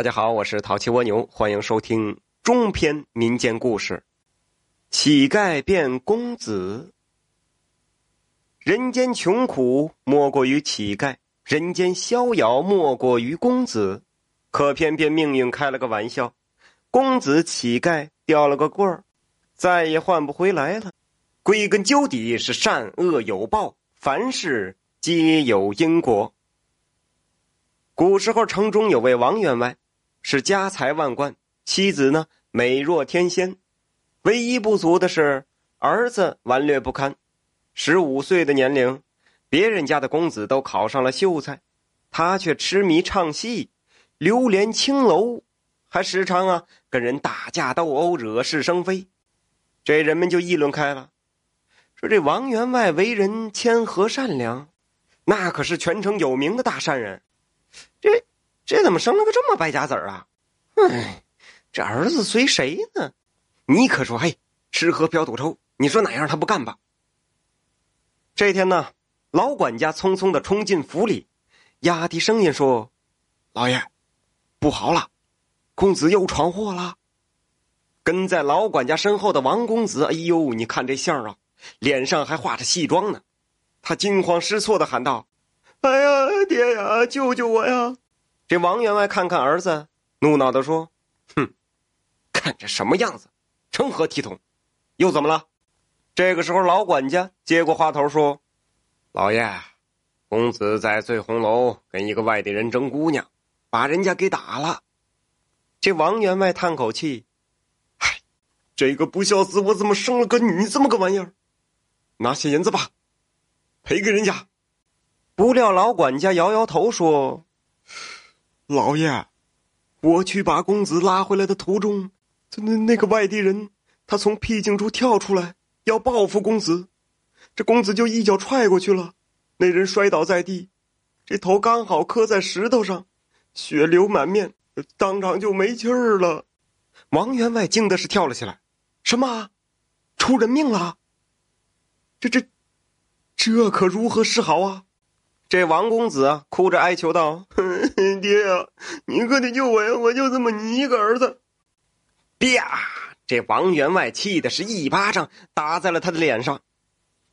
大家好，我是淘气蜗牛，欢迎收听中篇民间故事《乞丐变公子》。人间穷苦莫过于乞丐，人间逍遥莫过于公子。可偏偏命运开了个玩笑，公子乞丐掉了个棍儿，再也换不回来了。归根究底是善恶有报，凡事皆有因果。古时候，城中有位王员外，是家财万贯，妻子呢美若天仙，唯一不足的是儿子顽劣不堪。十五岁的年龄，别人家的公子都考上了秀才，他却痴迷唱戏，流连青楼，还时常啊跟人打架斗殴，惹是生非。这人们就议论开了，说这王员外为人谦和善良，那可是全城有名的大善人。这这怎么生了个这么败家子儿啊？哎，这儿子随谁呢？你可说，嘿，吃喝嫖赌抽，你说哪样他不干吧？这天呢，老管家匆匆的冲进府里，压低声音说：“老爷，不好了，公子又闯祸了。”跟在老管家身后的王公子，哎呦，你看这相啊，脸上还画着戏妆呢。他惊慌失措的喊道。哎呀，爹呀，救救我呀！这王员外看看儿子，怒恼的说：“哼，看这什么样子，成何体统？又怎么了？”这个时候，老管家接过话头说：“老爷，公子在醉红楼跟一个外地人争姑娘，把人家给打了。”这王员外叹口气：“唉，这个不孝子，我怎么生了个你这么个玩意儿？拿些银子吧，赔给人家。”不料老管家摇摇头说：“老爷，我去把公子拉回来的途中，那那个外地人他从僻静处跳出来要报复公子，这公子就一脚踹过去了，那人摔倒在地，这头刚好磕在石头上，血流满面，当场就没气儿了。”王员外惊的是跳了起来：“什么？出人命了？这这这可如何是好啊？”这王公子啊，哭着哀求道：“哼爹呀，你可得救我呀！我就这么你一个儿子。”啪！这王员外气的是一巴掌打在了他的脸上。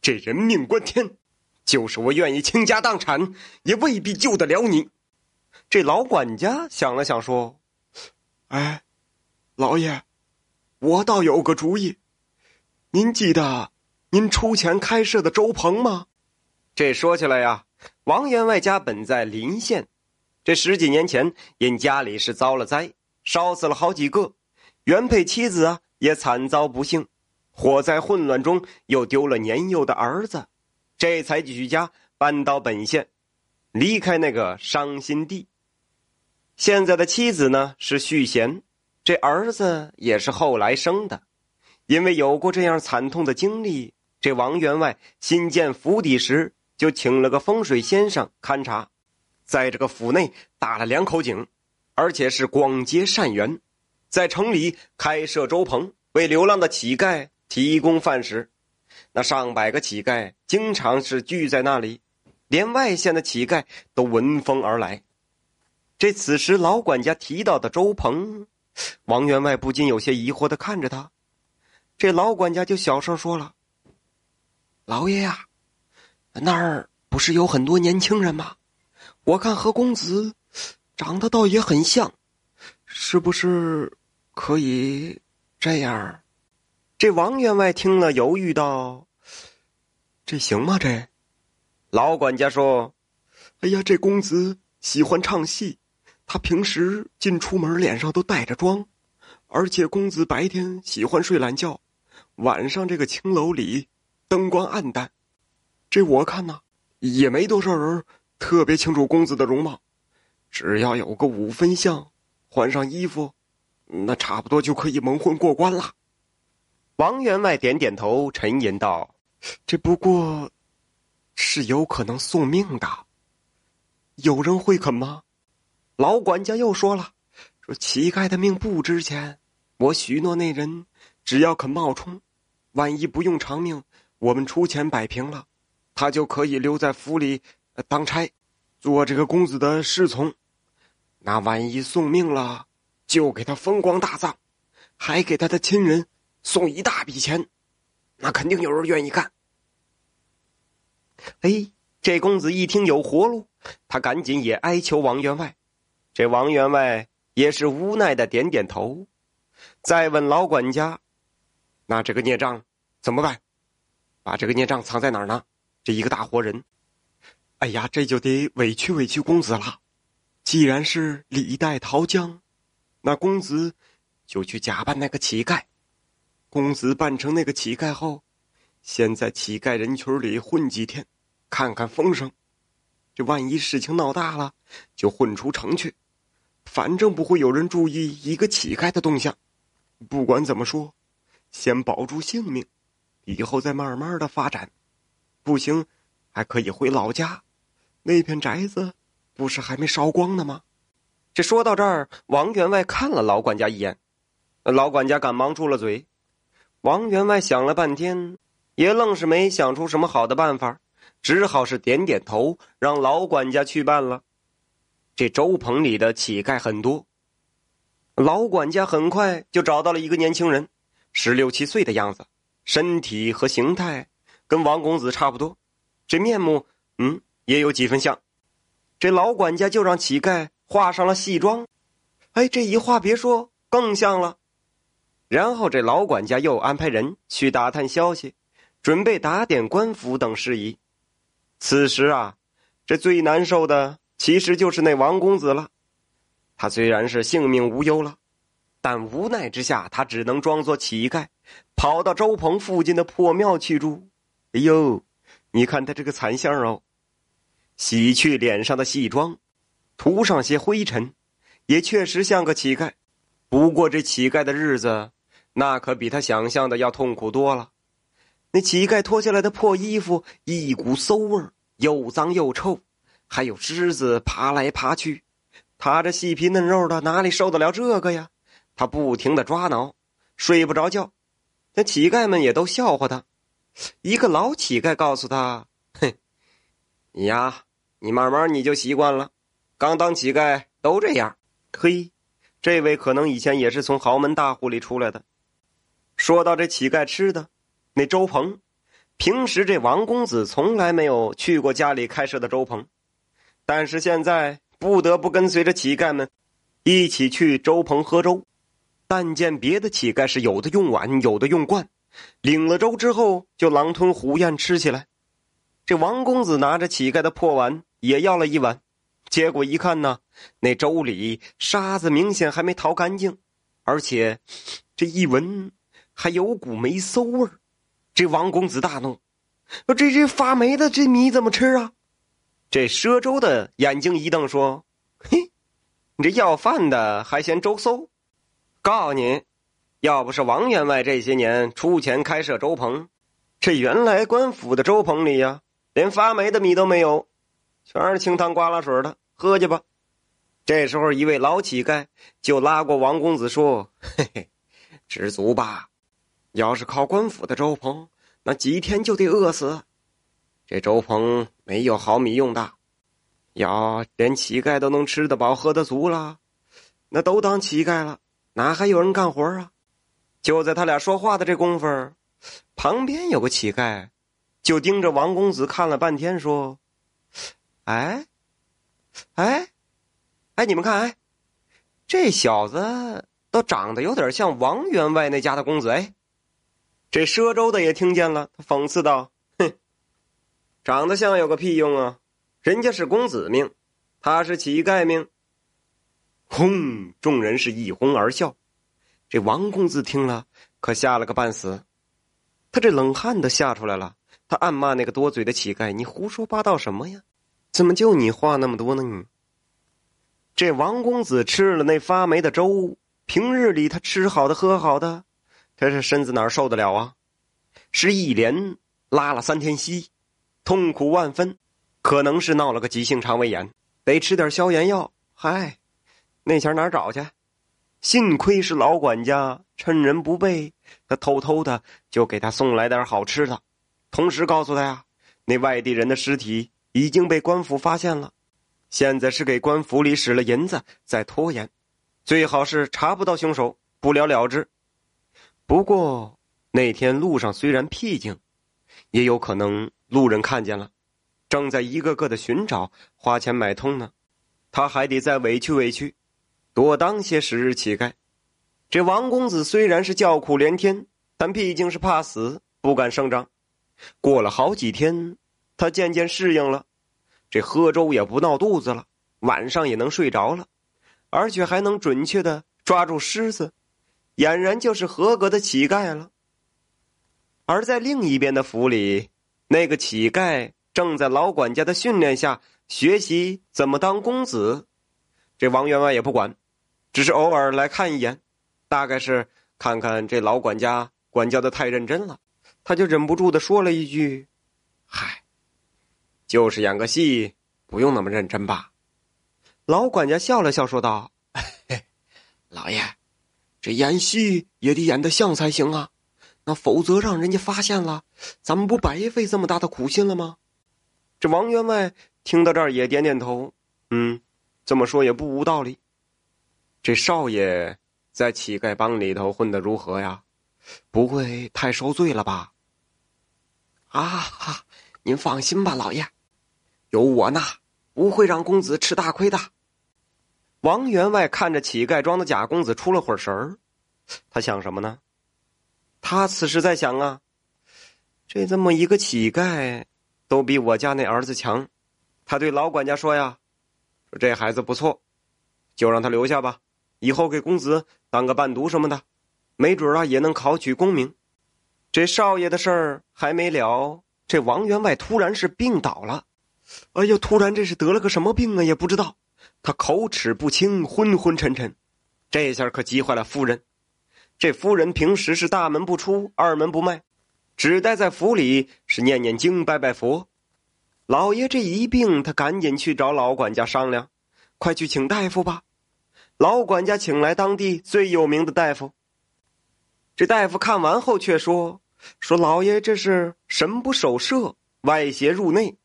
这人命关天，就是我愿意倾家荡产，也未必救得了你。这老管家想了想说：“哎，老爷，我倒有个主意。您记得您出钱开设的粥棚吗？”这说起来呀。王员外家本在临县，这十几年前因家里是遭了灾，烧死了好几个，原配妻子啊也惨遭不幸，火灾混乱中又丢了年幼的儿子，这才举家搬到本县，离开那个伤心地。现在的妻子呢是续弦，这儿子也是后来生的，因为有过这样惨痛的经历，这王员外新建府邸时。就请了个风水先生勘察，在这个府内打了两口井，而且是广结善缘，在城里开设粥棚，为流浪的乞丐提供饭食。那上百个乞丐经常是聚在那里，连外县的乞丐都闻风而来。这此时老管家提到的粥棚，王员外不禁有些疑惑的看着他。这老管家就小声说了：“老爷呀。”那儿不是有很多年轻人吗？我看和公子长得倒也很像，是不是可以这样？这王员外听了，犹豫道：“这行吗？”这老管家说：“哎呀，这公子喜欢唱戏，他平时进出门脸上都带着妆，而且公子白天喜欢睡懒觉，晚上这个青楼里灯光暗淡。”这我看呢，也没多少人特别清楚公子的容貌，只要有个五分像，换上衣服，那差不多就可以蒙混过关了。王员外点点头，沉吟道：“这不过是有可能送命的，有人会肯吗？”老管家又说了：“说乞丐的命不值钱，我许诺那人，只要肯冒充，万一不用偿命，我们出钱摆平了。”他就可以留在府里当差，做这个公子的侍从。那万一送命了，就给他风光大葬，还给他的亲人送一大笔钱，那肯定有人愿意干。哎，这公子一听有活路，他赶紧也哀求王员外。这王员外也是无奈的点点头，再问老管家：“那这个孽障怎么办？把这个孽障藏在哪儿呢？这一个大活人。”哎呀，这就得委屈委屈公子了。既然是李代桃僵，那公子就去假扮那个乞丐。公子扮成那个乞丐后，先在乞丐人群里混几天，看看风声。这万一事情闹大了，就混出城去。反正不会有人注意一个乞丐的动向。不管怎么说，先保住性命，以后再慢慢的发展。不行，还可以回老家。那片宅子不是还没烧光呢吗？这说到这儿，王员外看了老管家一眼，老管家赶忙住了嘴。王员外想了半天，也愣是没想出什么好的办法，只好是点点头，让老管家去办了。这粥棚里的乞丐很多，老管家很快就找到了一个年轻人，十六七岁的样子，身体和形态跟王公子差不多，这面目，嗯。也有几分像，这老管家就让乞丐画上了戏装，哎，这一画别说，更像了。然后这老管家又安排人去打探消息，准备打点官府等事宜。此时啊，这最难受的其实就是那王公子了。他虽然是性命无忧了，但无奈之下，他只能装作乞丐，跑到周棚附近的破庙去住。哎呦，你看他这个惨相哦！洗去脸上的戏妆，涂上些灰尘，也确实像个乞丐。不过这乞丐的日子，那可比他想象的要痛苦多了。那乞丐脱下来的破衣服，一股馊味儿，又脏又臭，还有虱子爬来爬去。他这细皮嫩肉的，哪里受得了这个呀？他不停的抓挠，睡不着觉。那乞丐们也都笑话他。一个老乞丐告诉他：“哼，你呀。”你慢慢你就习惯了，刚当乞丐都这样。嘿，这位可能以前也是从豪门大户里出来的。说到这乞丐吃的，那粥棚，平时这王公子从来没有去过家里开设的粥棚，但是现在不得不跟随着乞丐们一起去粥棚喝粥。但见别的乞丐是有的用碗，有的用罐，领了粥之后就狼吞虎咽吃起来。这王公子拿着乞丐的破碗。也要了一碗，结果一看呢，那粥里沙子明显还没淘干净，而且这一闻还有股霉馊味儿。这王公子大怒：“这这发霉的这米怎么吃啊？”这赊粥的眼睛一瞪说：“嘿，你这要饭的还嫌粥馊？告诉你，要不是王员外这些年出钱开设粥棚，这原来官府的粥棚里呀，连发霉的米都没有。”全是清汤瓜拉水的，喝去吧。这时候，一位老乞丐就拉过王公子说：“嘿嘿，知足吧。要是靠官府的粥棚，那几天就得饿死。这粥棚没有好米用的，要连乞丐都能吃得饱、喝得足了，那都当乞丐了，哪还有人干活啊？”就在他俩说话的这功夫，旁边有个乞丐，就盯着王公子看了半天，说。哎，哎，哎，你们看，哎，这小子都长得有点像王员外那家的公子。哎，这赊粥的也听见了，他讽刺道：“哼，长得像有个屁用啊！人家是公子命，他是乞丐命。”轰！众人是一哄而笑。这王公子听了，可吓了个半死，他这冷汗都吓出来了。他暗骂那个多嘴的乞丐：“你胡说八道什么呀？”怎么就你话那么多呢？你这王公子吃了那发霉的粥，平日里他吃好的喝好的，他这身子哪受得了啊？是一连拉了三天稀，痛苦万分，可能是闹了个急性肠胃炎，得吃点消炎药。嗨，那钱哪找去？幸亏是老管家趁人不备，他偷偷的就给他送来点好吃的，同时告诉他呀，那外地人的尸体。已经被官府发现了，现在是给官府里使了银子，在拖延，最好是查不到凶手，不了了之。不过那天路上虽然僻静，也有可能路人看见了，正在一个个的寻找，花钱买通呢。他还得再委屈委屈，多当些时日乞丐。这王公子虽然是叫苦连天，但毕竟是怕死，不敢声张。过了好几天，他渐渐适应了，这喝粥也不闹肚子了，晚上也能睡着了，而且还能准确的抓住狮子，俨然就是合格的乞丐了。而在另一边的府里，那个乞丐正在老管家的训练下学习怎么当公子。这王员外也不管，只是偶尔来看一眼。大概是看看这老管家管教的太认真了，他就忍不住的说了一句：“嗨，就是演个戏，不用那么认真吧？”老管家笑了笑说道：“老爷，这演戏也得演得像才行啊，那否则让人家发现了，咱们不白费这么大的苦心了吗？”这王员外听到这儿也点点头：“嗯，这么说也不无道理。这少爷。”在乞丐帮里头混得如何呀？不会太受罪了吧？啊，您放心吧，老爷，有我呢，不会让公子吃大亏的。王员外看着乞丐装的假公子，出了会儿神儿，他想什么呢？他此时在想啊，这这么一个乞丐，都比我家那儿子强。他对老管家说呀：“说这孩子不错，就让他留下吧。”以后给公子当个伴读什么的，没准啊也能考取功名。这少爷的事儿还没了，这王员外突然是病倒了。哎呀，突然这是得了个什么病啊？也不知道。他口齿不清，昏昏沉沉。这下可急坏了夫人。这夫人平时是大门不出，二门不迈，只待在府里是念念经，拜拜佛。老爷这一病，他赶紧去找老管家商量，快去请大夫吧。老管家请来当地最有名的大夫。这大夫看完后却说：“说老爷这是神不守舍，外邪入内。”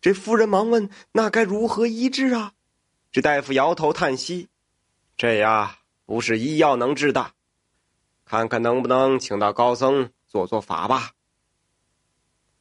这夫人忙问：“那该如何医治啊？”这大夫摇头叹息：“这呀，不是医药能治的，看看能不能请到高僧做做法吧。”